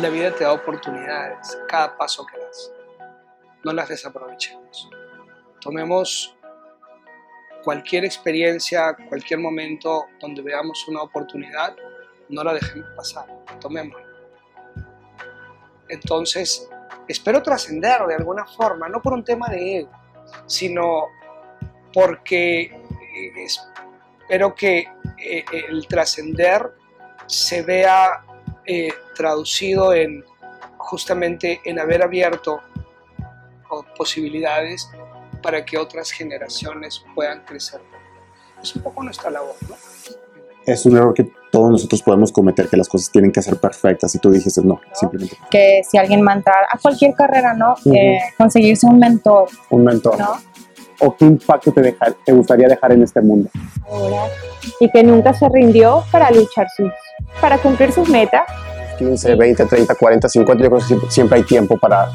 la vida te da oportunidades cada paso que das. No las desaprovechemos. Tomemos cualquier experiencia, cualquier momento donde veamos una oportunidad, no la dejemos pasar, tomémosla. Entonces, espero trascender de alguna forma, no por un tema de ego, sino porque eh, espero que eh, el trascender se vea eh, traducido en justamente en haber abierto posibilidades para que otras generaciones puedan crecer. Es un poco nuestra labor, ¿no? Es un error que todos nosotros podemos cometer, que las cosas tienen que ser perfectas y tú dijiste no, simplemente. Que si alguien va a entrar a cualquier carrera, ¿no? Eh, conseguirse un mentor. Un mentor. ¿no? ¿O qué impacto te, dejar, te gustaría dejar en este mundo? Y que nunca se rindió para luchar sus, para cumplir sus metas 15, 20, 30, 40, 50, yo creo que siempre, hay tiempo para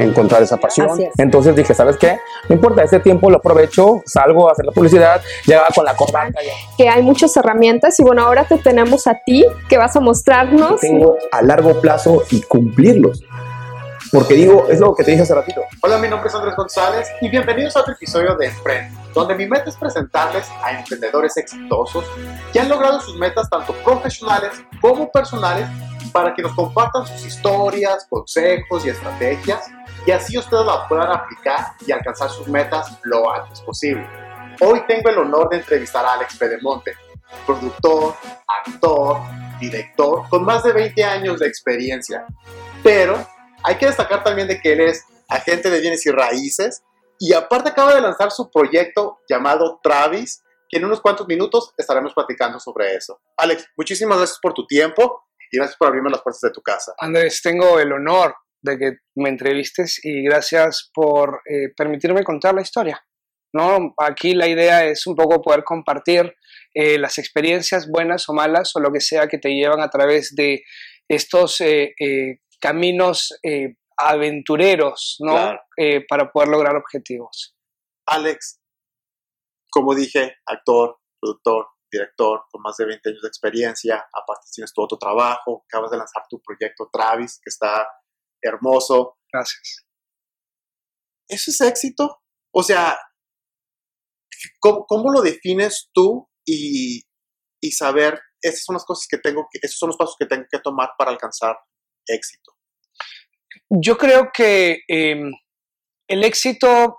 encontrar esa pasión. Entonces dije, ¿sabes qué? No importa, ese tiempo lo aprovecho, salgo a hacer la publicidad, llegaba con la corbata. Que hay muchas herramientas y bueno, ahora te tenemos a ti que vas a mostrarnos. Tengo a largo plazo y cumplirlos. Porque digo, es lo que te dije hace ratito. Hola, mi nombre es Andrés González y bienvenidos a otro episodio de Emprende, donde mi meta es presentarles a emprendedores exitosos que han logrado sus metas tanto profesionales como personales para que nos compartan sus historias, consejos y estrategias y así ustedes la puedan aplicar y alcanzar sus metas lo antes posible. Hoy tengo el honor de entrevistar a Alex Pedemonte, productor, actor, director con más de 20 años de experiencia. Pero hay que destacar también de que él es agente de bienes y raíces y aparte acaba de lanzar su proyecto llamado Travis, que en unos cuantos minutos estaremos platicando sobre eso. Alex, muchísimas gracias por tu tiempo y gracias por abrirme las puertas de tu casa. Andrés, tengo el honor de que me entrevistes y gracias por eh, permitirme contar la historia. ¿no? Aquí la idea es un poco poder compartir eh, las experiencias buenas o malas o lo que sea que te llevan a través de estos eh, caminos aventureros ¿no? para poder lograr objetivos. Alex, como dije, actor, productor, director con más de 20 años de experiencia, aparte tienes tu otro trabajo, acabas de lanzar tu proyecto Travis, que está hermoso. Gracias. ¿Eso es éxito? O sea, ¿cómo, lo defines tú y, y, saber, esas son las cosas que tengo que, esos son los pasos que tengo que tomar para alcanzar éxito? Yo creo que em, el éxito,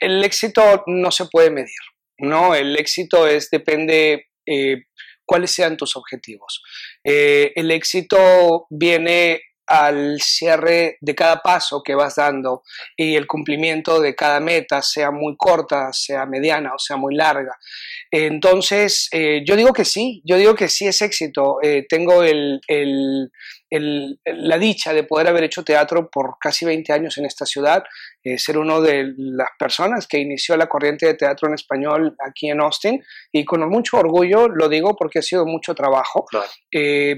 el éxito no se puede medir. ¿no? El éxito es, depende eh, cuáles sean tus objetivos. Eh, el éxito viene al cierre de cada paso que vas dando y el cumplimiento de cada meta, sea muy corta, sea mediana o sea muy larga. Entonces, eh, yo digo que sí, yo digo que sí es éxito. tengo el, la dicha de poder haber hecho teatro por casi 20 años en esta ciudad, eh, ser uno de las personas que inició la corriente de teatro en español aquí en Austin y con mucho orgullo lo digo porque ha sido mucho trabajo. Eh,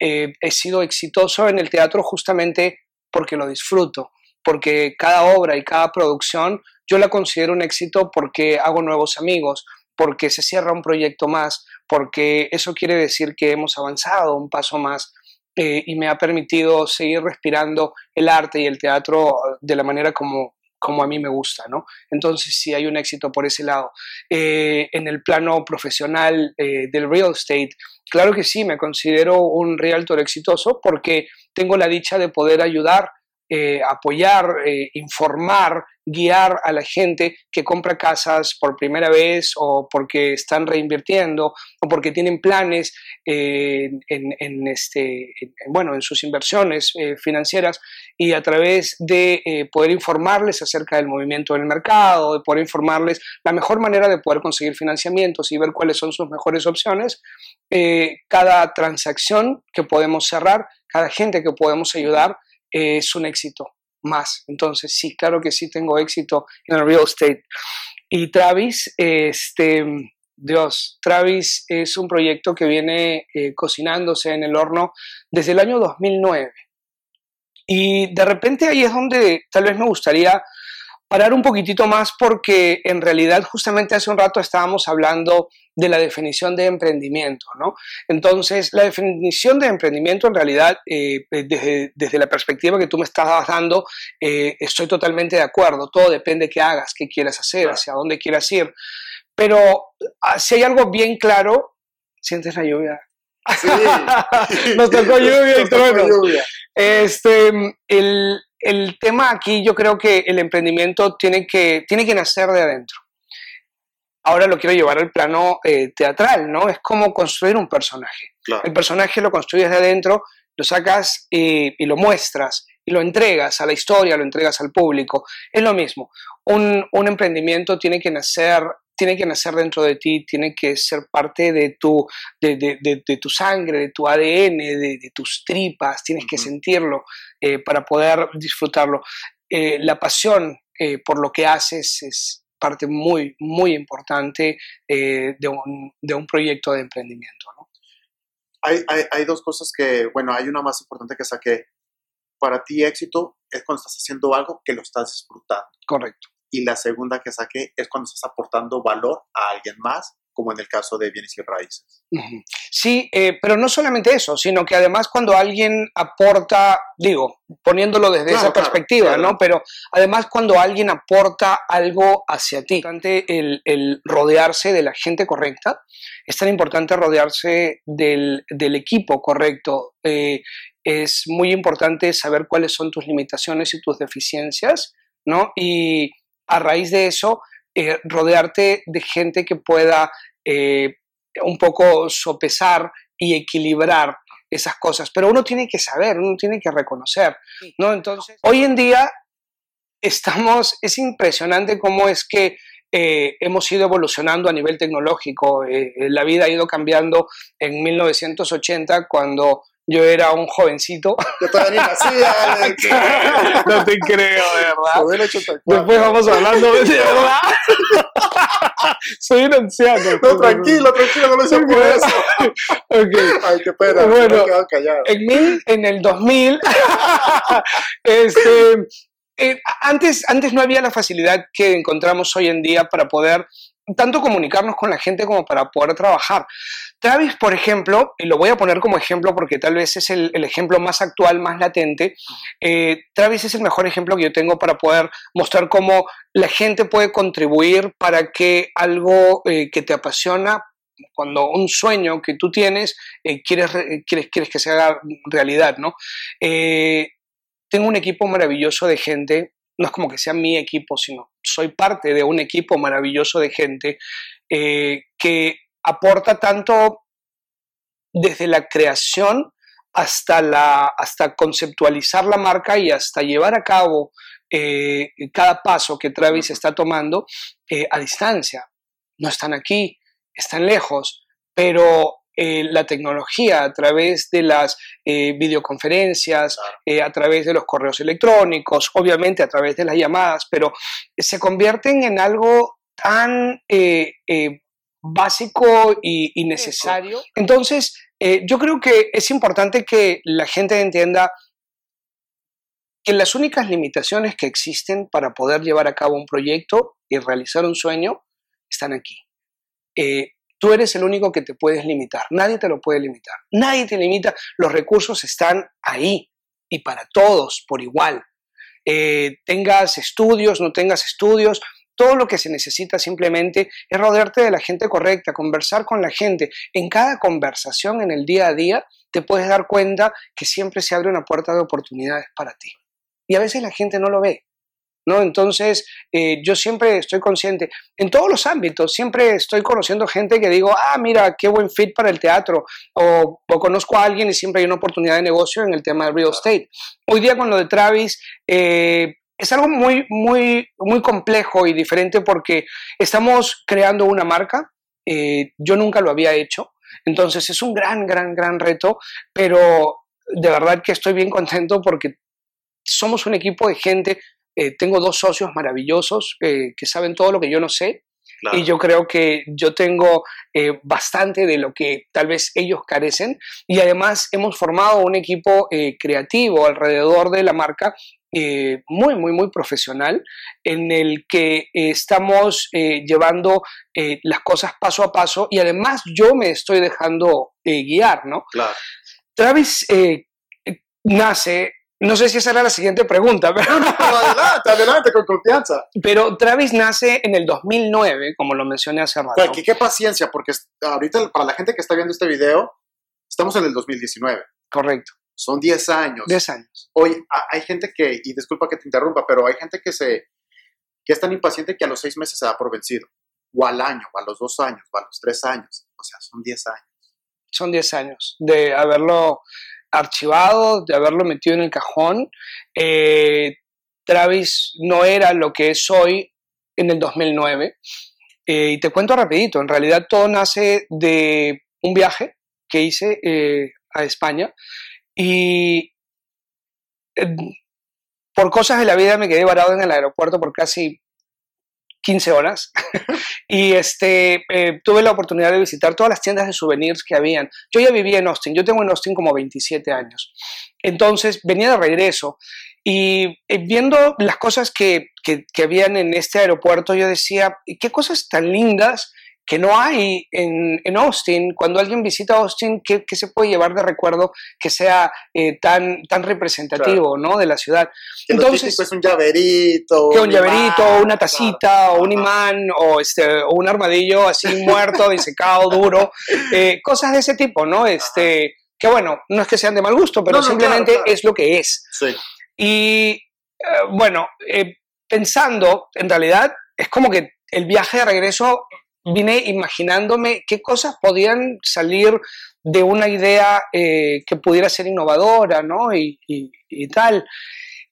eh, he sido exitoso en el teatro justamente porque lo disfruto, porque cada obra y cada producción yo la considero un éxito porque hago nuevos amigos, porque se cierra un proyecto más, porque eso quiere decir que hemos avanzado un paso más eh, y me ha permitido seguir respirando el arte y el teatro de la manera como, como a mí me gusta, ¿no? Entonces sí hay un éxito por ese lado. Eh, en el plano profesional eh, del real estate, claro que sí, me considero un realtor exitoso porque tengo la dicha de poder ayudar eh, apoyar, eh, informar, guiar a la gente que compra casas por primera vez o porque están reinvirtiendo o porque tienen planes eh, en, este, bueno, en sus inversiones financieras y a través de poder informarles acerca del movimiento del mercado, de poder informarles la mejor manera de poder conseguir financiamientos y ver cuáles son sus mejores opciones, cada transacción que podemos cerrar, cada gente que podemos ayudar, es un éxito más. Entonces, sí, claro que sí tengo éxito en el real estate. Y Travis, este, Dios, Travis es un proyecto que viene eh, cocinándose en el horno desde el año 2009. Y de repente ahí es donde tal vez me gustaría parar un poquitito más porque en realidad justamente hace un rato estábamos hablando de la definición de emprendimiento, ¿no? Entonces, la definición de emprendimiento en realidad, eh, desde, desde, la perspectiva que tú me estás dando, eh, estoy totalmente de acuerdo. Todo depende de qué hagas, qué quieras hacer, hacia dónde quieras ir. Pero ah, si hay algo bien claro, sientes la lluvia. Sí. Nos tocó lluvia y lluvia. Este, el, el tema aquí yo creo que el emprendimiento tiene que, tiene que nacer de adentro. Ahora lo quiero llevar al plano eh, teatral, ¿no? Es como construir un personaje. El personaje lo construyes de adentro, lo sacas y, y, lo muestras y lo entregas a la historia, lo entregas al público. Es lo mismo. Un, un emprendimiento tiene que nacer tiene que nacer dentro de ti, tiene que ser parte de tu, de, de, de, tu sangre, de tu ADN, de, tus tripas, tienes que sentirlo eh, para poder disfrutarlo. Eh, la pasión eh, por lo que haces es parte muy, muy importante de un, de, un, proyecto de emprendimiento. ¿no? Hay, hay, hay dos cosas que, bueno, hay una más importante que saqué. Para ti éxito es cuando estás haciendo algo que lo estás disfrutando. Correcto y la segunda que saqué es cuando estás aportando valor a alguien más, como en el caso de bienes y raíces. Sí, eh, pero no solamente eso, sino que además cuando alguien aporta, digo, poniéndolo desde esa perspectiva, ¿no? Pero además cuando alguien aporta algo hacia ti, el, el rodearse de la gente correcta, es tan importante rodearse del, del equipo correcto. Eh, es muy importante saber cuáles son tus limitaciones y tus deficiencias, ¿no? Y a raíz de eso, eh, rodearte de gente que pueda eh, un poco sopesar y equilibrar esas cosas. Pero uno tiene que saber, uno tiene que reconocer, ¿no? Entonces, hoy en día estamos, es impresionante cómo es que eh, hemos ido evolucionando a nivel tecnológico. la vida ha ido cambiando en 1980 cuando yo era un jovencito. Yo todavía ni nacía, No te creo, de verdad. Después vamos hablando, de verdad. Soy un anciano. No, tranquilo, tranquilo, no lo hice por eso. Ay, qué pena, bueno, En, mil, en el 2000, este, eh, antes, antes no había la facilidad que encontramos hoy en día para poder tanto comunicarnos con la gente como para poder trabajar. Travis, por ejemplo, y lo voy a poner como ejemplo porque tal vez es el, ejemplo más actual, más latente, eh, Travis es el mejor ejemplo que yo tengo para poder mostrar cómo la gente puede contribuir para que algo eh, que te apasiona, cuando un sueño que tú tienes, eh, quieres, quieres, quieres que se haga realidad, ¿no? tengo un equipo maravilloso de gente, no es como que sea mi equipo, sino soy parte de un equipo maravilloso de gente que aporta tanto desde la creación hasta, la, hasta conceptualizar la marca y hasta llevar a cabo eh, cada paso que Travis está tomando eh, a distancia. No están aquí, están lejos, pero eh, la tecnología a través de las videoconferencias, a través de los correos electrónicos, obviamente a través de las llamadas, pero se convierten en algo tan básico y, necesario. Entonces, eh, yo creo que es importante que la gente entienda que las únicas limitaciones que existen para poder llevar a cabo un proyecto y realizar un sueño están aquí. Eh, tú eres el único que te puedes limitar, nadie te lo puede limitar, nadie te limita, los recursos están ahí y para todos por igual. Eh, tengas estudios, no tengas estudios, todo lo que se necesita simplemente es rodearte de la gente correcta, conversar con la gente. En cada conversación en el día a día te puedes dar cuenta que siempre se abre una puerta de oportunidades para ti. Y a veces la gente no lo ve. ¿No? Entonces, eh, yo siempre estoy consciente, en todos los ámbitos, siempre estoy conociendo gente que digo, ah, mira, qué buen fit para el teatro, o, conozco a alguien y siempre hay una oportunidad de negocio en el tema del real estate. Hoy día con lo de Travis, eh, es algo muy, muy, muy complejo y diferente porque estamos creando una marca. Eh, yo nunca lo había hecho. Entonces es un gran, gran, gran reto, pero de verdad que estoy bien contento porque somos un equipo de gente. Eh, tengo dos socios maravillosos eh, que saben todo lo que yo no sé. Y yo creo que yo tengo bastante de lo que tal vez ellos carecen. Y además hemos formado un equipo creativo alrededor de la marca eh, muy, muy, muy profesional en el que eh, estamos eh, llevando las cosas paso a paso y además yo me estoy dejando guiar, ¿no? Claro. Travis nace no sé si esa era la siguiente pregunta, pero... adelante, adelante, con confianza. Pero Travis nace en el 2009, como lo mencioné hace rato. Pues, ¿qué, qué paciencia, porque ahorita para la gente que está viendo este video, estamos en el 2019. Correcto. Son 10 años. 10 años. Hoy hay gente que, y disculpa que te interrumpa, pero hay gente que se que es tan impaciente que a los 6 meses se da por vencido. O al año, o a los 2 años, o a los 3 años. O sea, son 10 años. Son 10 años de haberlo archivado, de haberlo metido en el cajón. Eh, Travis no era lo que es hoy en el 2009. Eh, y te cuento rapidito, en realidad todo nace de un viaje que hice eh, a España y por cosas de la vida me quedé varado en el aeropuerto por casi 15 horas y este, eh, tuve la oportunidad de visitar todas las tiendas de souvenirs que habían. Yo ya vivía en Austin, yo tengo en Austin como 27 años. Entonces venía de regreso y eh, viendo las cosas que, que, que habían en este aeropuerto, yo decía, qué cosas tan lindas que no hay en, en, Austin. Cuando alguien visita Austin, ¿qué, qué se puede llevar de recuerdo que sea eh, tan, tan representativo ¿no? de la ciudad? Entonces, es un llaverito. Que un, llaverito, una tacita, o un imán, o, este, o un armadillo así muerto, disecado, duro. Eh, cosas de ese tipo, ¿no? Este, que bueno, no es que sean de mal gusto, pero simplemente es lo que es. Sí. Y eh, bueno, pensando, en realidad, es como que el viaje de regreso vine imaginándome qué cosas podían salir de una idea eh, que pudiera ser innovadora, ¿no? Y, tal.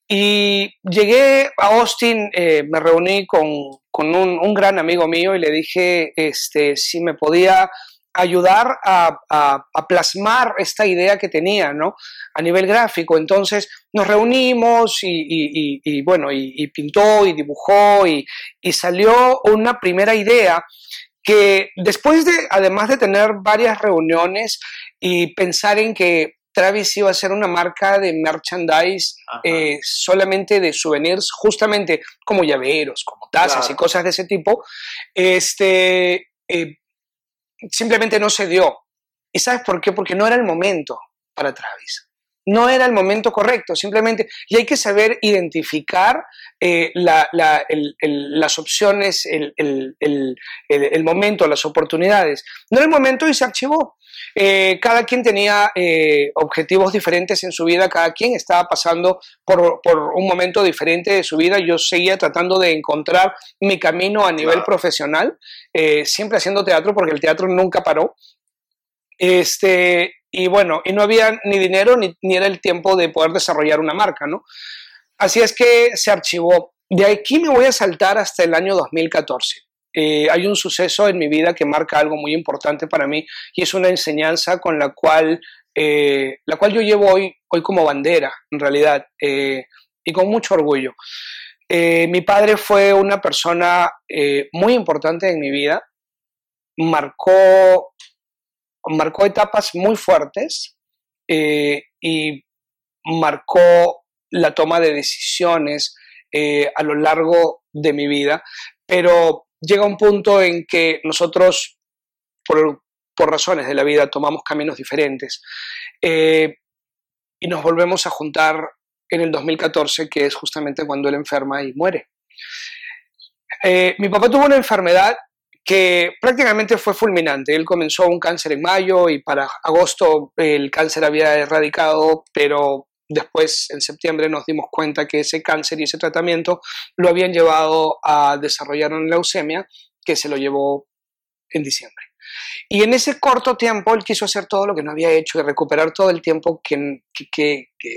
Y llegué a Austin, eh, me reuní con, un, gran amigo mío y le dije este, si me podía ayudar a, plasmar esta idea que tenía, ¿no? A nivel gráfico. Entonces nos reunimos y, bueno, y, pintó y dibujó y, salió una primera idea que después de, además de tener varias reuniones y pensar en que Travis iba a ser una marca de merchandise eh, solamente de souvenirs, justamente como llaveros, como tazas y cosas de ese tipo, este, eh, simplemente no se dio. ¿Y sabes por qué? Porque no era el momento para Travis. No era el momento correcto, simplemente, y hay que saber identificar eh, las opciones, el, momento, las oportunidades. No era el momento y se archivó. Eh, cada quien tenía eh, objetivos diferentes en su vida, cada quien estaba pasando por, un momento diferente de su vida. Yo seguía tratando de encontrar mi camino a nivel profesional, siempre haciendo teatro porque el teatro nunca paró. Este, y bueno, y no había ni dinero ni, era el tiempo de poder desarrollar una marca, ¿no? Así es que se archivó. De aquí me voy a saltar hasta el año 2014. Eh, hay un suceso en mi vida que marca algo muy importante para mí y es una enseñanza con la cual, eh, la cual yo llevo hoy, hoy como bandera, en realidad, eh, y con mucho orgullo. mi padre fue una persona muy importante en mi vida, marcó marcó etapas muy fuertes eh, y marcó la toma de decisiones eh, a lo largo de mi vida, pero llega un punto en que nosotros, por, razones de la vida, tomamos caminos diferentes eh, y nos volvemos a juntar en el 2014, que es justamente cuando él enferma y muere. mi papá tuvo una enfermedad que prácticamente fue fulminante. Él comenzó un cáncer en mayo y para agosto el cáncer había erradicado, pero después en septiembre nos dimos cuenta que ese cáncer y ese tratamiento lo habían llevado a desarrollar una leucemia que se lo llevó en diciembre. Y en ese corto tiempo él quiso hacer todo lo que no había hecho y recuperar todo el tiempo que,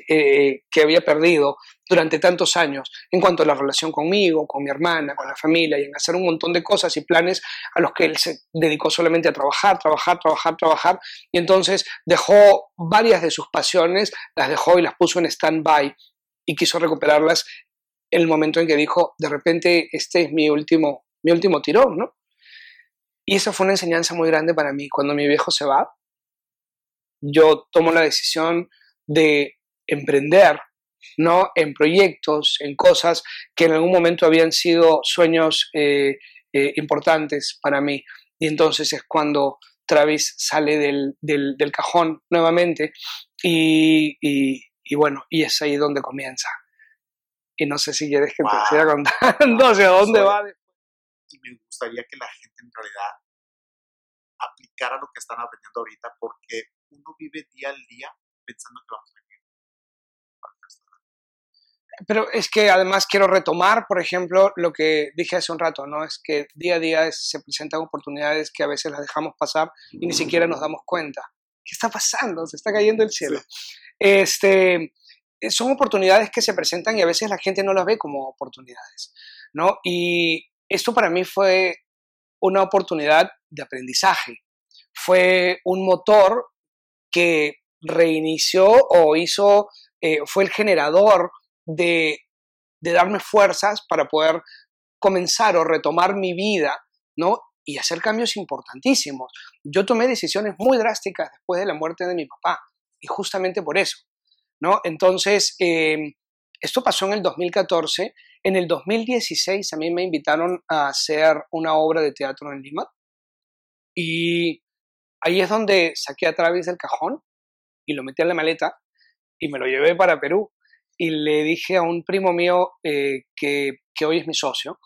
eh, que, había perdido durante tantos años en cuanto a la relación conmigo, con mi hermana, con la familia y en hacer un montón de cosas y planes a los que él se dedicó solamente a trabajar, trabajar, trabajar, trabajar. Y entonces dejó varias de sus pasiones, las dejó y las puso en stand-by y quiso recuperarlas en el momento en que dijo, de repente, este es mi último, mi último tirón, ¿no? Y eso fue una enseñanza muy grande para mí. Cuando mi viejo se va, yo tomo la decisión de emprender ¿no? En proyectos, en cosas que en algún momento habían sido sueños eh, eh, importantes para mí. Y entonces es cuando Travis sale del, del, cajón nuevamente y, y, bueno, y es ahí donde comienza. Y no sé si quieres que te siga contando hacia dónde va. Gustaría que la gente en realidad aplicara lo que están aprendiendo ahorita porque uno vive día al día pensando que vamos a vivir. Pero es que además quiero retomar, por ejemplo, lo que dije hace un rato, ¿no? Es que día a día se presentan oportunidades que a veces las dejamos pasar y ni siquiera nos damos cuenta. ¿Qué está pasando? Se está cayendo el cielo. Este, eh, son oportunidades que se presentan y a veces la gente no las ve como oportunidades, ¿no? Y esto para mí fue una oportunidad de aprendizaje. Fue un motor que reinició o hizo, eh, fue el generador de, darme fuerzas para poder comenzar o retomar mi vida, ¿no? Y hacer cambios importantísimos. Yo tomé decisiones muy drásticas después de la muerte de mi papá y justamente por eso, ¿no? Entonces, em, esto pasó en el 2014. En el 2016 a mí me invitaron a hacer una obra de teatro en Lima y ahí es donde saqué a Travis del cajón y lo metí en la maleta y me lo llevé para Perú. Y le dije a un primo mío eh, que, que, hoy es mi socio,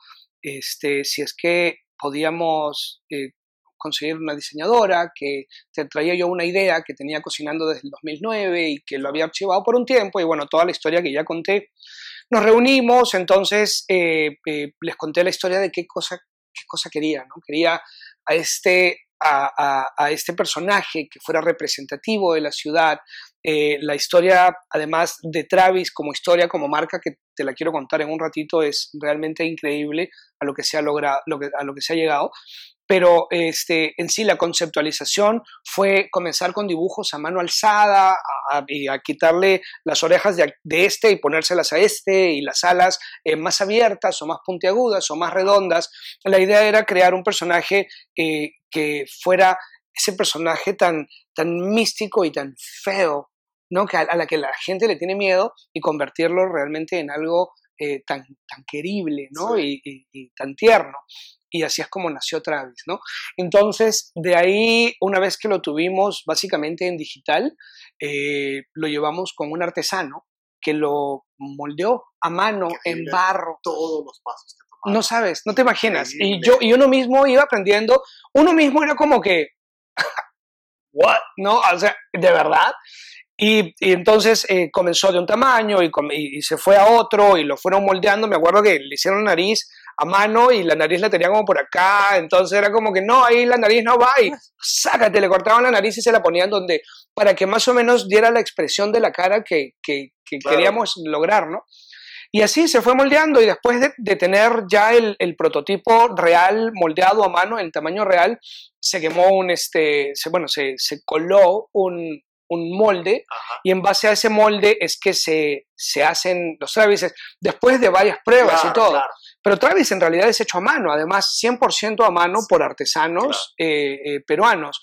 este, si es que podíamos eh, conseguir una diseñadora, que te traía yo una idea que tenía cocinando desde el 2009 y que lo había archivado por un tiempo y bueno, toda la historia que ya conté. Nos reunimos, entonces eh, les conté la historia de qué cosa, qué cosa quería, ¿no? Quería a este a, este personaje que fuera representativo de la ciudad. Eh, la historia, además de Travis como historia, como marca, que te la quiero contar en un ratito, es realmente increíble a lo que se ha logrado, a lo que se ha llegado pero este, en sí la conceptualización fue comenzar con dibujos a mano alzada, a, a quitarle las orejas de, este y ponérselas a este, y las alas eh, más abiertas o más puntiagudas o más redondas. La idea era crear un personaje eh, que fuera ese personaje tan, tan místico y tan feo, ¿no? que a, la que la gente le tiene miedo y convertirlo realmente en algo eh, tan, tan querible ¿no? y, y tan tierno y así es como nació Travis, ¿no? Entonces, de ahí, una vez que lo tuvimos básicamente en digital, eh, lo llevamos con un artesano que lo moldeó a mano, en barro. Todos los pasos que tomaba. No sabes, no te imaginas. Y yo, y uno mismo iba aprendiendo, uno mismo era como que, ¿what? ¿No? O sea, de verdad. Y, entonces eh, comenzó de un tamaño y, y, se fue a otro y lo fueron moldeando. Me acuerdo que le hicieron nariz a mano y la nariz la tenía como por acá, entonces era como que no, ahí la nariz no va y sácate, le cortaban la nariz y se la ponían donde, para que más o menos diera la expresión de la cara que, que, queríamos lograr, ¿no? Y así se fue moldeando y después de, tener ya el, el, prototipo real moldeado a mano en tamaño real, se quemó un, este, se, bueno, se, se coló un, un molde y en base a ese molde es que se, se hacen los Travises después de varias pruebas y todo. Pero Travis en realidad es hecho a mano, además 100% a mano por artesanos eh, eh, peruanos.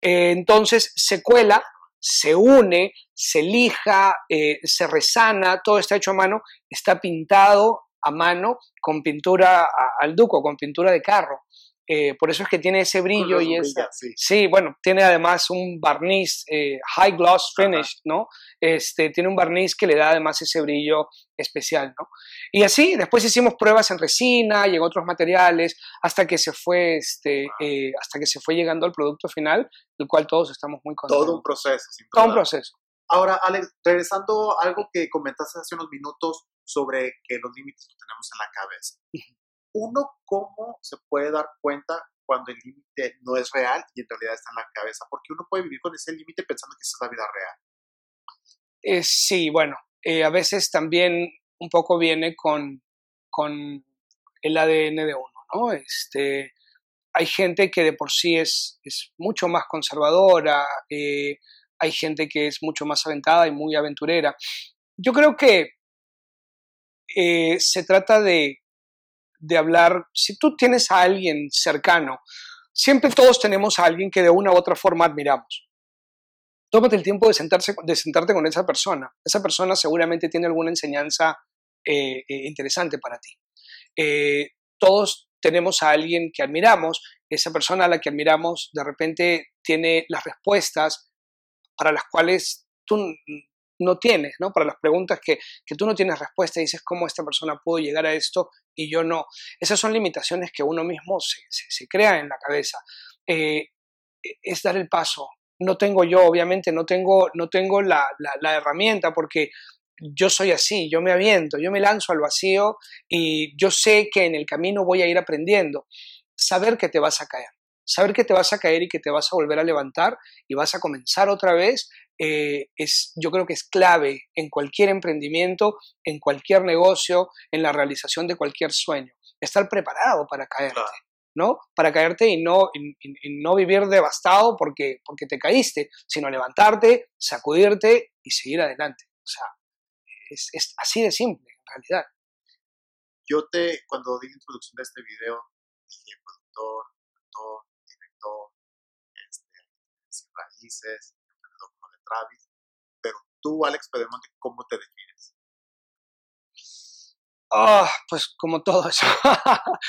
Eh, entonces se cuela, se une, se lija, se resana, todo está hecho a mano, está pintado a mano con pintura al duco, con pintura de carro. Eh, por eso es que tiene ese brillo y esa, sí. bueno, tiene además un barniz eh, high gloss finish, ¿no? Este, tiene un barniz que le da además ese brillo especial, ¿no? Y así, después hicimos pruebas en resina y en otros materiales hasta que se fue, este, eh, hasta que se fue llegando al producto final, del cual todos estamos muy contentos. Todo un proceso. Todo un proceso. Ahora, Alex, regresando a algo que comentaste hace unos minutos sobre que los límites los tenemos en la cabeza uno cómo se puede dar cuenta cuando el límite no es real y en realidad está en la cabeza, porque uno puede vivir con ese límite pensando que es la vida real. Eh, sí, bueno, eh, a veces también un poco viene con, con el ADN de uno, ¿no? Este, hay gente que de por sí es, es mucho más conservadora, eh, hay gente que es mucho más aventada y muy aventurera. Yo creo que se trata de de hablar, si tú tienes a alguien cercano, siempre todos tenemos a alguien que de una u otra forma admiramos. tómate el tiempo de, sentarse, de sentarte con esa persona. Esa persona seguramente tiene alguna enseñanza eh, eh, interesante para ti. Eh, todos tenemos a alguien que admiramos, esa persona a la que admiramos de repente tiene las respuestas para las cuales tú no tienes, ¿no? Para las preguntas que, que tú no tienes respuesta y dices cómo esta persona pudo llegar a esto y yo no. Esas son limitaciones que uno mismo se, se, crea en la cabeza. es dar el paso, no tengo yo, obviamente, no tengo, no tengo la, la, herramienta porque yo soy así, yo me aviento, yo me lanzo al vacío y yo sé que en el camino voy a ir aprendiendo. Saber que te vas a caer, saber que te vas a caer y que te vas a volver a levantar y vas a comenzar otra vez, eh, es, yo creo que es clave en cualquier emprendimiento, en cualquier negocio, en la realización de cualquier sueño. Estar preparado para caerte. ¿no? Para caerte y no, no vivir devastado porque, porque te caíste, sino levantarte, sacudirte y seguir adelante. O sea, es, es así de simple, en realidad. Yo te, cuando di la introducción de este video, dije productor, actor, director, este, raíces, como de Travis, pero tú, Alex Pedemonte, ¿cómo te defines? Ah, pues como todo eso.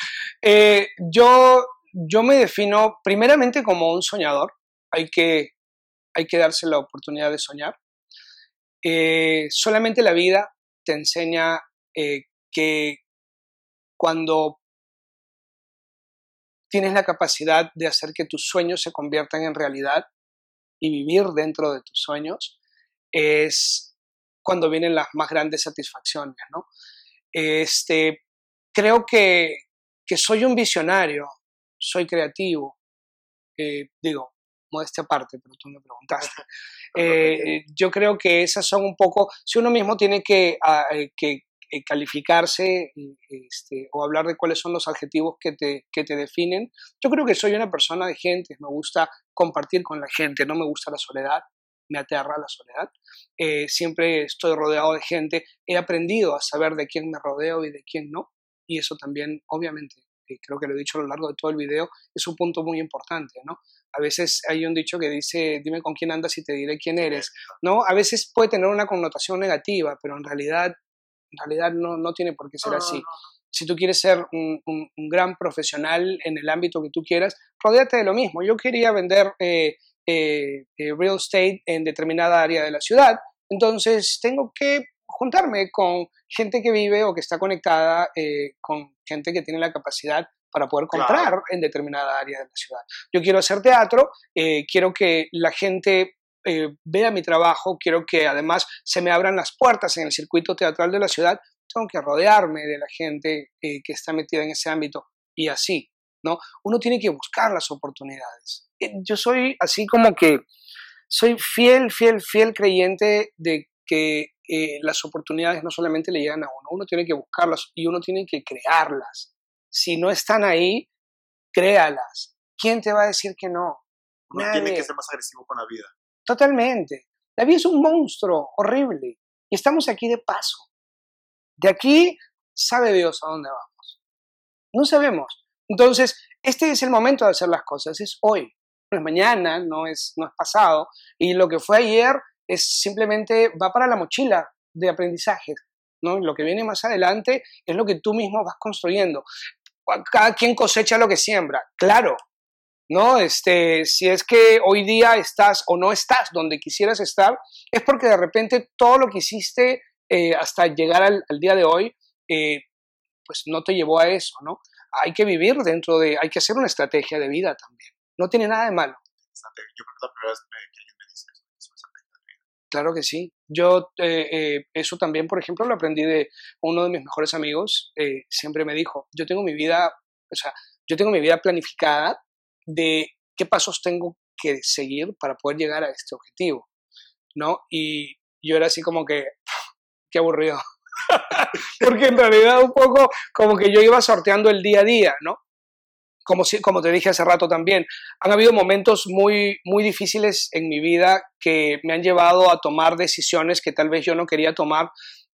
Eh, yo, yo me defino primeramente como un soñador. Hay que, hay que darse la oportunidad de soñar. Eh, solamente la vida te enseña eh, que cuando tienes la capacidad de hacer que tus sueños se conviertan en realidad y vivir dentro de tus sueños, es cuando vienen las más grandes satisfacciones, ¿no? Este, creo que, que soy un visionario, soy creativo, eh, digo, modestia aparte, pero tú me preguntaste. Eh, yo creo que esas son un poco, si uno mismo tiene que, ah, eh, calificarse este, o hablar de cuáles son los adjetivos que te, que te definen, yo creo que soy una persona de gente, me gusta compartir con la gente, no me gusta la soledad, me aterra la soledad. Eh, siempre estoy rodeado de gente, he aprendido a saber de quién me rodeo y de quién no, y eso también, obviamente, creo que lo he dicho a lo largo de todo el video, es un punto muy importante, ¿no? A veces hay un dicho que dice, dime con quién andas y te diré quién eres, ¿no? A veces puede tener una connotación negativa, pero en realidad, en realidad no, no tiene por qué ser así. Si tú quieres ser un, un, gran profesional en el ámbito que tú quieras, rodéate de lo mismo. Yo quería vender eh, eh, eh, real estate en determinada área de la ciudad. Entonces tengo que juntarme con gente que vive o que está conectada eh, con gente que tiene la capacidad para poder comprar en determinada área de la ciudad. Yo quiero hacer teatro, quiero que la gente vea mi trabajo, quiero que además se me abran las puertas en el circuito teatral de la ciudad, tengo que rodearme de la gente que está metida en ese ámbito y así, ¿no? Uno tiene que buscar las oportunidades. Eh, yo soy así como que soy fiel, fiel, fiel creyente de que eh, las oportunidades no solamente le llegan a uno, uno tiene que buscarlas y uno tiene que crearlas. Si no están ahí, créalas. ¿Quién te va a decir que no? Uno tiene que ser más agresivo con la vida. Totalmente. La vida es un monstruo horrible y estamos aquí de paso. De aquí sabe Dios a dónde vamos. No sabemos. Entonces, este es el momento de hacer las cosas, es hoy no es mañana, no es, no es pasado. Y lo que fue ayer es simplemente va para la mochila de aprendizajes. ¿no? Lo que viene más adelante es lo que tú mismo vas construyendo. Cada quien cosecha lo que siembra, claro. ¿No? Este, si es que hoy día estás o no estás donde quisieras estar, es porque de repente todo lo que hiciste eh, hasta llegar al, día de hoy, eh, pues no te llevó a eso, ¿no? Hay que vivir dentro de, hay que hacer una estrategia de vida también. No tiene nada de malo. Yo creo que es la primera vez que alguien me dice eso. Claro que sí. Yo eh, eso también, por ejemplo, lo aprendí de uno de mis mejores amigos. Siempre me dijo, yo tengo mi vida, o sea, yo tengo mi vida planificada de qué pasos tengo que seguir para poder llegar a este objetivo, ¿no? Y yo era así como que, qué aburrido. Porque en realidad un poco como que yo iba sorteando el día a día, ¿no? como, como te dije hace rato también, han habido momentos muy, muy difíciles en mi vida que me han llevado a tomar decisiones que tal vez yo no quería tomar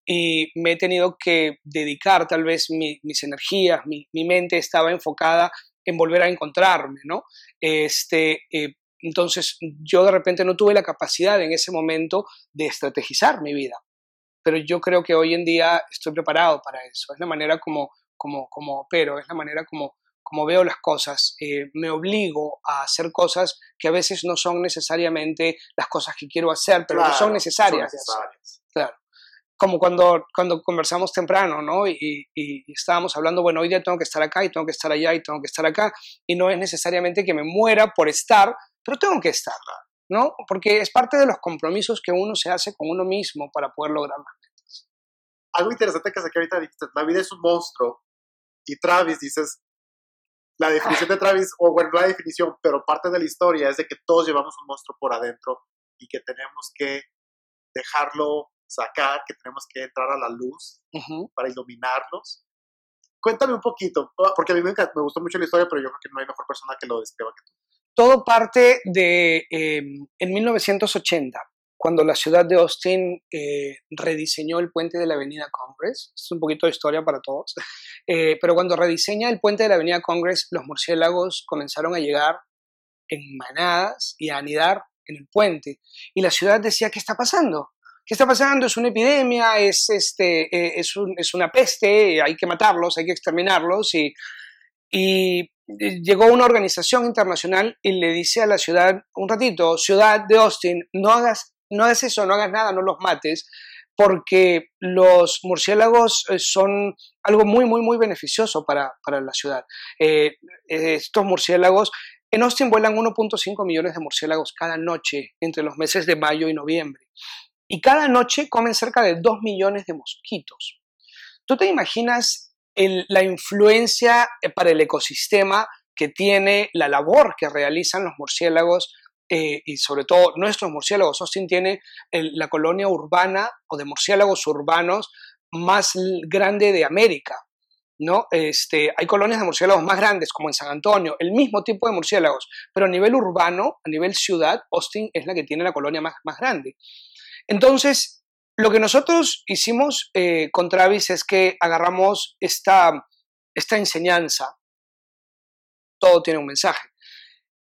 y me he tenido que dedicar tal vez mis energías, mi, mente estaba enfocada en volver a encontrarme, ¿no? Este, eh, entonces yo de repente no tuve la capacidad en ese momento de estrategizar mi vida, pero yo creo que hoy en día estoy preparado para eso. Es la manera como, como, como opero, es la manera como, como veo las cosas. Eh, me obligo a hacer cosas que a veces no son necesariamente las cosas que quiero hacer, pero que son necesarias. Claro como cuando, cuando conversamos temprano, ¿no? Y, y, estábamos hablando, bueno, hoy día tengo que estar acá y tengo que estar allá y tengo que estar acá, y no es necesariamente que me muera por estar, pero tengo que estar, ¿no? Porque es parte de los compromisos que uno se hace con uno mismo para poder lograr las metas. Algo interesante que saqué ahorita dijiste, la vida es un monstruo, y Travis dices, la definición de Travis, o bueno, la definición, pero parte de la historia es de que todos llevamos un monstruo por adentro y que tenemos que dejarlo sacar, que tenemos que entrar a la luz para iluminarlos. Cuéntame un poquito, porque a mí me, me, gustó mucho la historia, pero yo creo que no hay mejor persona que lo describa que tú. Todo parte de em, en 1980, cuando la ciudad de Austin eh, rediseñó el puente de la Avenida Congress. Es un poquito de historia para todos. Eh, pero cuando rediseña el puente de la Avenida Congress, los murciélagos comenzaron a llegar en manadas y a anidar en el puente. Y la ciudad decía, ¿qué está pasando? ¿Qué está pasando? Es una epidemia, es, este, eh, es, un, es una peste, hay que matarlos, hay que exterminarlos. Y, y llegó una organización internacional y le dice a la ciudad, un ratito, ciudad de Austin, no hagas, no hagas eso, no hagas nada, no los mates, porque los murciélagos eh, son algo muy, muy, muy beneficioso para, para la ciudad. Eh, estos murciélagos, en Austin vuelan 1.5 millones de murciélagos cada noche entre los meses de mayo y noviembre y cada noche comen cerca de 2 millones de mosquitos. ¿Tú te imaginas la influencia eh, para el ecosistema que tiene la labor que realizan los murciélagos eh, y sobre todo nuestros murciélagos? Austin tiene la colonia urbana o de murciélagos urbanos más grande de América. ¿no? Este, hay colonias de murciélagos más grandes, como en San Antonio, el mismo tipo de murciélagos, pero a nivel urbano, a nivel ciudad, Austin es la que tiene la colonia más, más grande. Entonces, lo que nosotros hicimos eh, con Travis es que agarramos esta, esta enseñanza, todo tiene un mensaje,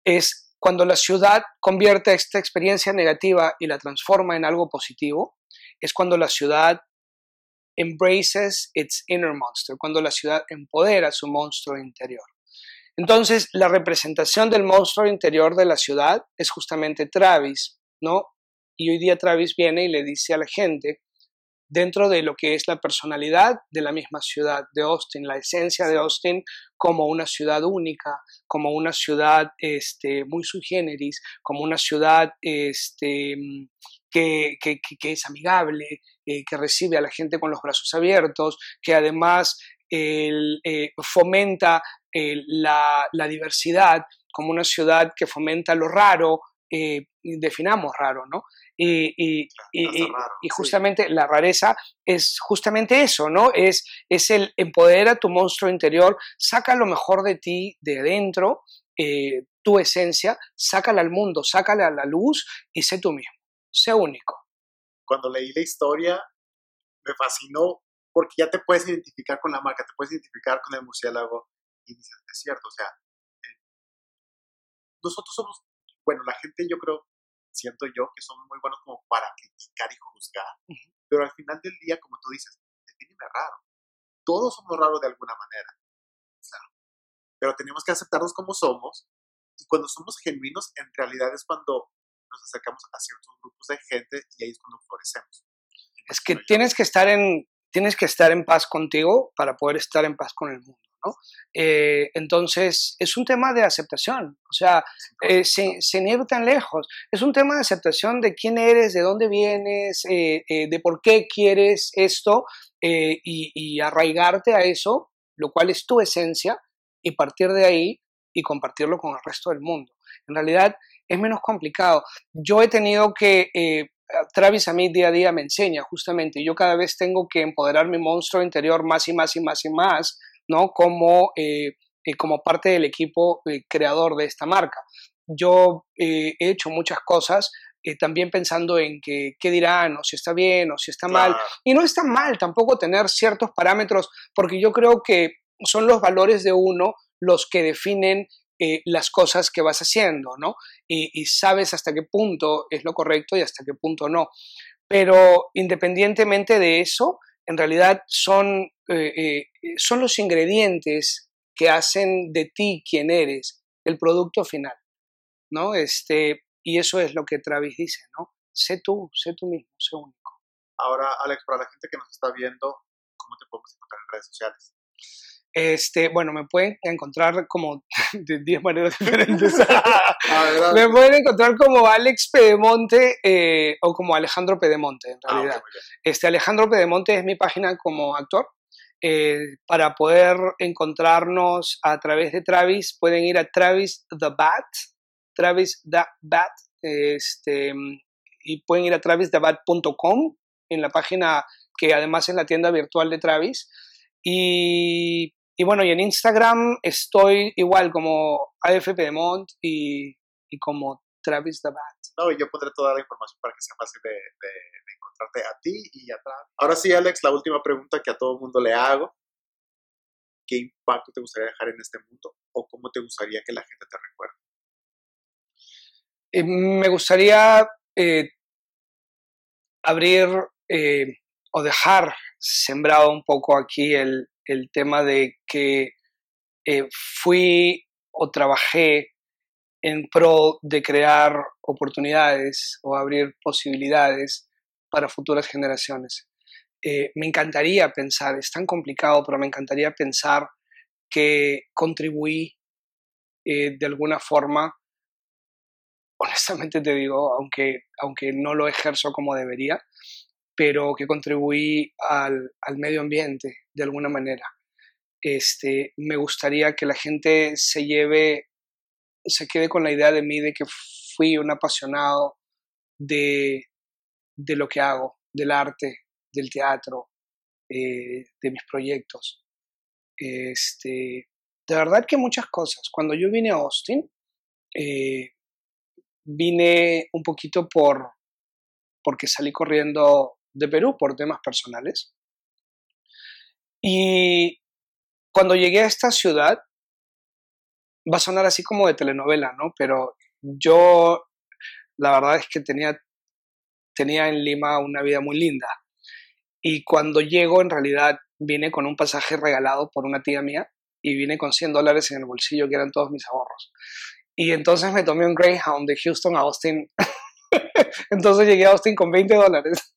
es cuando la ciudad convierte esta experiencia negativa y la transforma en algo positivo, es cuando la ciudad embraces its inner monster, cuando la ciudad empodera su monstruo interior. Entonces, la representación del monstruo interior de la ciudad es justamente Travis, ¿no? Y hoy día Travis viene y le dice a la gente, dentro de lo que es la personalidad de la misma ciudad de Austin, la esencia de Austin como una ciudad única, como una ciudad este, muy sui generis, como una ciudad este, que, es amigable, eh, que recibe a la gente con los brazos abiertos, que además eh, fomenta la, la diversidad, como una ciudad que fomenta lo raro, eh, definamos raro, ¿no? Y, y, y, justamente la rareza es justamente eso, ¿no? Es, es el empodera tu monstruo interior, saca lo mejor de ti de adentro, eh, tu esencia, sácala al mundo, sácala a la luz y sé tú mismo, sé único. Cuando leí la historia, me fascinó porque ya te puedes identificar con la marca, te puedes identificar con el murciélago y dices, es cierto, o sea, eh, nosotros somos bueno, la gente yo creo, siento yo, que son muy buenos como para criticar y juzgar, pero al final del día, como tú dices, defíneme raro. Todos somos raros de alguna manera. pero tenemos que aceptarnos como somos y cuando somos genuinos, en realidad es cuando nos acercamos a ciertos grupos de gente y ahí es cuando florecemos. Es que tienes que estar en tienes que estar en paz contigo para poder estar en paz con el mundo. Eh, entonces, es un tema de aceptación, o sea, eh, sin, ir tan lejos, es un tema de aceptación de quién eres, de dónde vienes, eh, de por qué quieres esto y, arraigarte a eso, lo cual es tu esencia, y partir de ahí y compartirlo con el resto del mundo. En realidad es menos complicado. Yo he tenido que Travis a mí día a día me enseña justamente, yo cada vez tengo que empoderar mi monstruo interior más y más y más y más ¿no? Como, eh, eh, como parte del equipo eh, creador de esta marca. Yo he hecho muchas cosas también pensando en que, qué dirán, o si está bien, o si está mal. Y no está mal tampoco tener ciertos parámetros, porque yo creo que son los valores de uno los que definen eh, las cosas que vas haciendo, ¿no? Y, sabes hasta qué punto es lo correcto y hasta qué punto no. Pero independientemente de eso, en realidad son, eh, eh, son los ingredientes que hacen de ti quien eres, el producto final, ¿no? Este, y eso es lo que Travis dice, ¿no? Sé tú, sé tú mismo, sé único. Ahora, Alex, para la gente que nos está viendo, ¿cómo te podemos encontrar en redes sociales? Este, bueno, me pueden encontrar como de 10 maneras diferentes. me pueden encontrar como Alex Pedemonte eh, o como Alejandro Pedemonte, en ah, realidad. este, Alejandro Pedemonte es mi página como actor. Eh, para poder encontrarnos a través de Travis, pueden ir a Travis the Bat, Travis the Bat, este, y pueden ir a travisthebat.com en la página que además es la tienda virtual de Travis. Y y bueno, y en Instagram estoy igual como AFP de y, y como Travis the Bat. No, y yo pondré toda la información para que sea fácil de, de, encontrarte a ti y a Travis. Ahora sí, Alex, la última pregunta que a todo mundo le hago. ¿Qué impacto te gustaría dejar en este mundo o cómo te gustaría que la gente te recuerde? Eh, me gustaría eh, abrir eh, o dejar sembrado un poco aquí el, el tema de que eh, fui o trabajé en pro de crear oportunidades o abrir posibilidades para futuras generaciones. Eh, me encantaría pensar, es tan complicado, pero me encantaría pensar que contribuí eh, de alguna forma, honestamente te digo, aunque, aunque no lo ejerzo como debería, pero que contribuí al, medio ambiente de alguna manera. Este, me gustaría que la gente se lleve, se quede con la idea de mí de que fui un apasionado de, de lo que hago, del arte, del teatro, eh, de mis proyectos. Este, de verdad que muchas cosas. Cuando yo vine a Austin, eh, vine un poquito por porque salí corriendo de Perú por temas personales. Y cuando llegué a esta ciudad, va a sonar así como de telenovela, ¿no? Pero yo, la verdad es que tenía, tenía en Lima una vida muy linda. Y cuando llego, en realidad, vine con un pasaje regalado por una tía mía y vine con 100 dólares en el bolsillo, que eran todos mis ahorros. Y entonces me tomé un Greyhound de Houston a Austin. entonces llegué a Austin con 20 dólares.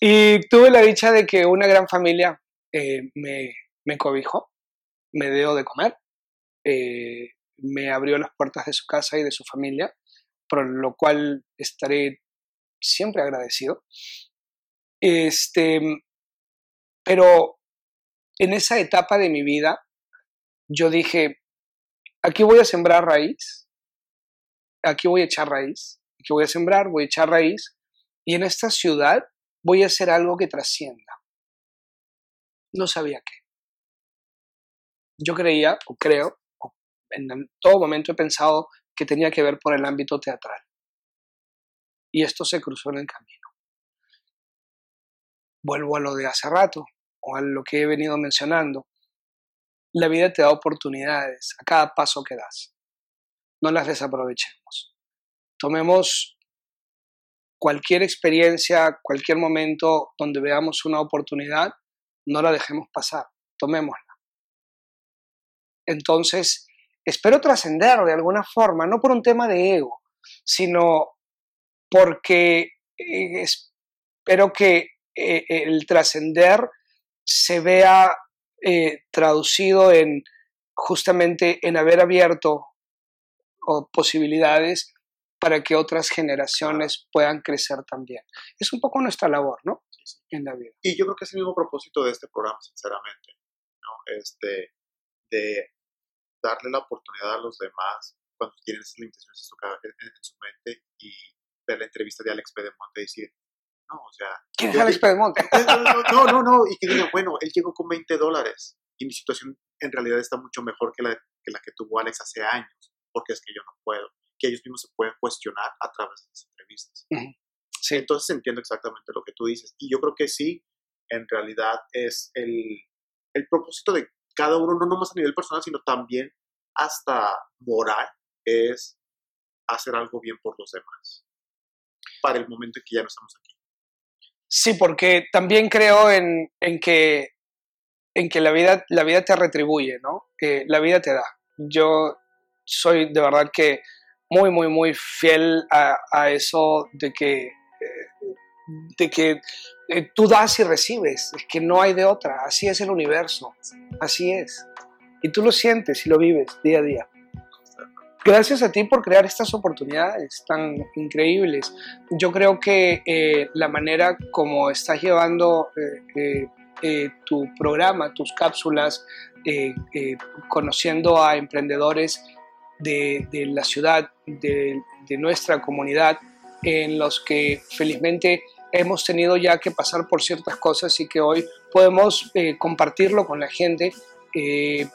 Y tuve la dicha de que una gran familia eh, me, me, cobijó, me dio de comer, eh, me abrió las puertas de su casa y de su familia, por lo cual estaré siempre agradecido. Este, pero en esa etapa de mi vida, yo dije, aquí voy a sembrar raíz, aquí voy a echar raíz, aquí voy a sembrar, voy a echar raíz, y en esta ciudad voy a hacer algo que trascienda. No sabía qué. Yo creía, o creo, en todo momento he pensado que tenía que ver por el ámbito teatral. Y esto se cruzó en el camino. Vuelvo a lo de hace rato, o a lo que he venido mencionando. La vida te da oportunidades a cada paso que das. No las desaprovechemos. Tomemos cualquier experiencia, cualquier momento donde veamos una oportunidad, no la dejemos pasar, tomémosla. Entonces, espero trascender de alguna forma, no por un tema de ego, sino porque eh, espero que eh, el trascender se vea eh, traducido en justamente en haber abierto posibilidades para que otras generaciones puedan crecer también. Es un poco nuestra labor, ¿no? En la vida. Y yo creo que es el mismo propósito de este programa, sinceramente, ¿no? Este, de darle la oportunidad a los demás cuando tienen esas limitaciones en, su mente y ver la entrevista de Alex Pedemonte y decir, no, o sea... ¿Quién es Alex Pedemonte? No, no, no, y que digan, bueno, él llegó con 20 dólares y mi situación en realidad está mucho mejor que la, que la que tuvo Alex hace años, porque es que yo no puedo que ellos mismos se pueden cuestionar a través de las entrevistas. Sí. Entonces entiendo exactamente lo que tú dices. Y yo creo que sí, en realidad es el, el propósito de cada uno, no nomás a nivel personal, sino también hasta moral es hacer algo bien por los demás para el momento en que ya no estamos aquí. Sí, porque también creo en, en que, en que la, vida, la vida te retribuye, ¿no? Que la vida te da. Yo soy de verdad que muy, muy, muy fiel a, a eso de que, eh, de que eh, tú das y recibes, es que no hay de otra, así es el universo, así es. Y tú lo sientes y lo vives día a día. Gracias a ti por crear estas oportunidades tan increíbles. Yo creo que eh, la manera como estás llevando tu programa, tus cápsulas, conociendo a emprendedores, de, la ciudad, de, nuestra comunidad, en los que felizmente hemos tenido ya que pasar por ciertas cosas y que hoy podemos eh, compartirlo con la gente. Eh,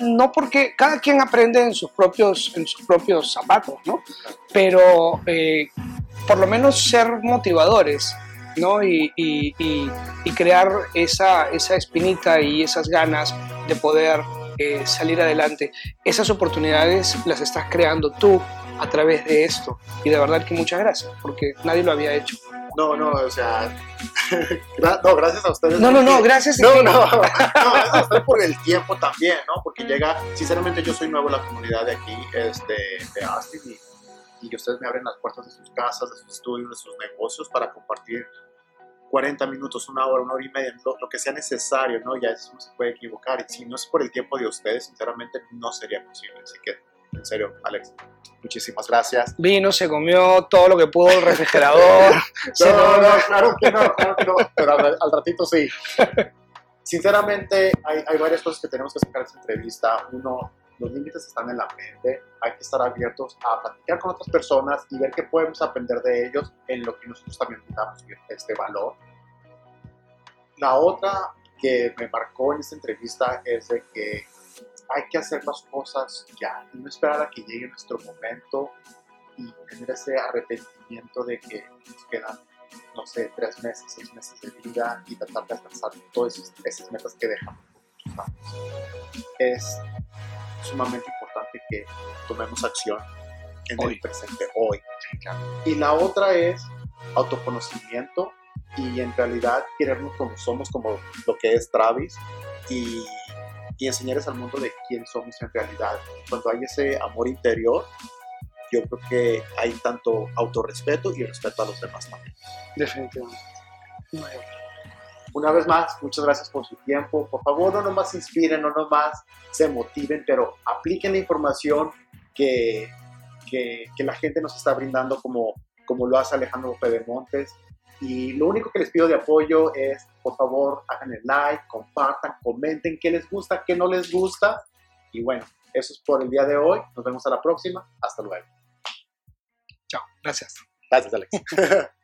no porque cada quien aprende en sus propios, en sus propios zapatos, ¿no? Pero eh, por lo menos ser motivadores, ¿no? Y, crear esa, esa espinita y esas ganas de poder eh, salir adelante. Esas oportunidades las estás creando tú a través de esto. Y de verdad que muchas gracias, porque nadie lo había hecho. No, no, o sea, no, gracias a ustedes. No, no, no, gracias. No, no, no, gracias a ustedes por el tiempo también, ¿no? Porque llega, sinceramente yo soy nuevo en la comunidad de aquí, este, de Austin, y, y ustedes me abren las puertas de sus casas, de sus estudios, de sus negocios para compartir 40 minutos, una hora, una hora y media, lo, que sea necesario, ¿no? Ya eso no se puede equivocar. Y si no es por el tiempo de ustedes, sinceramente no sería posible. Así que, en serio, Alex, muchísimas gracias. Vino, se comió todo lo que pudo el refrigerador. no, no, claro que no, claro que no, pero al, ratito sí. Sinceramente, hay, hay varias cosas que tenemos que sacar de esta entrevista. Uno, los límites están en la mente, hay que estar abiertos a platicar con otras personas y ver qué podemos aprender de ellos en lo que nosotros también damos este valor. La otra que me marcó en esta entrevista es de que hay que hacer las cosas ya y no esperar a que llegue nuestro momento y tener ese arrepentimiento de que nos quedan, no sé, tres meses, seis meses de vida y tratar de alcanzar todas esas, metas que dejamos por muchos años. Es sumamente importante que tomemos acción en el presente hoy. Y la otra es autoconocimiento y en realidad querernos como somos, como lo que es Travis, y, y enseñarles al mundo de quién somos en realidad. Cuando hay ese amor interior, yo creo que hay tanto autorrespeto y respeto a los demás también. Definitivamente. Una vez más, muchas gracias por su tiempo. Por favor, no nomás se inspiren, no nomás se motiven, pero apliquen la información que, que, la gente nos está brindando como, como lo hace Alejandro Pedemontes. Y lo único que les pido de apoyo es, por favor, hagan el like, compartan, comenten qué les gusta, qué no les gusta. Y bueno, eso es por el día de hoy. Nos vemos a la próxima. Hasta luego. Chao. Gracias. Gracias, Alex.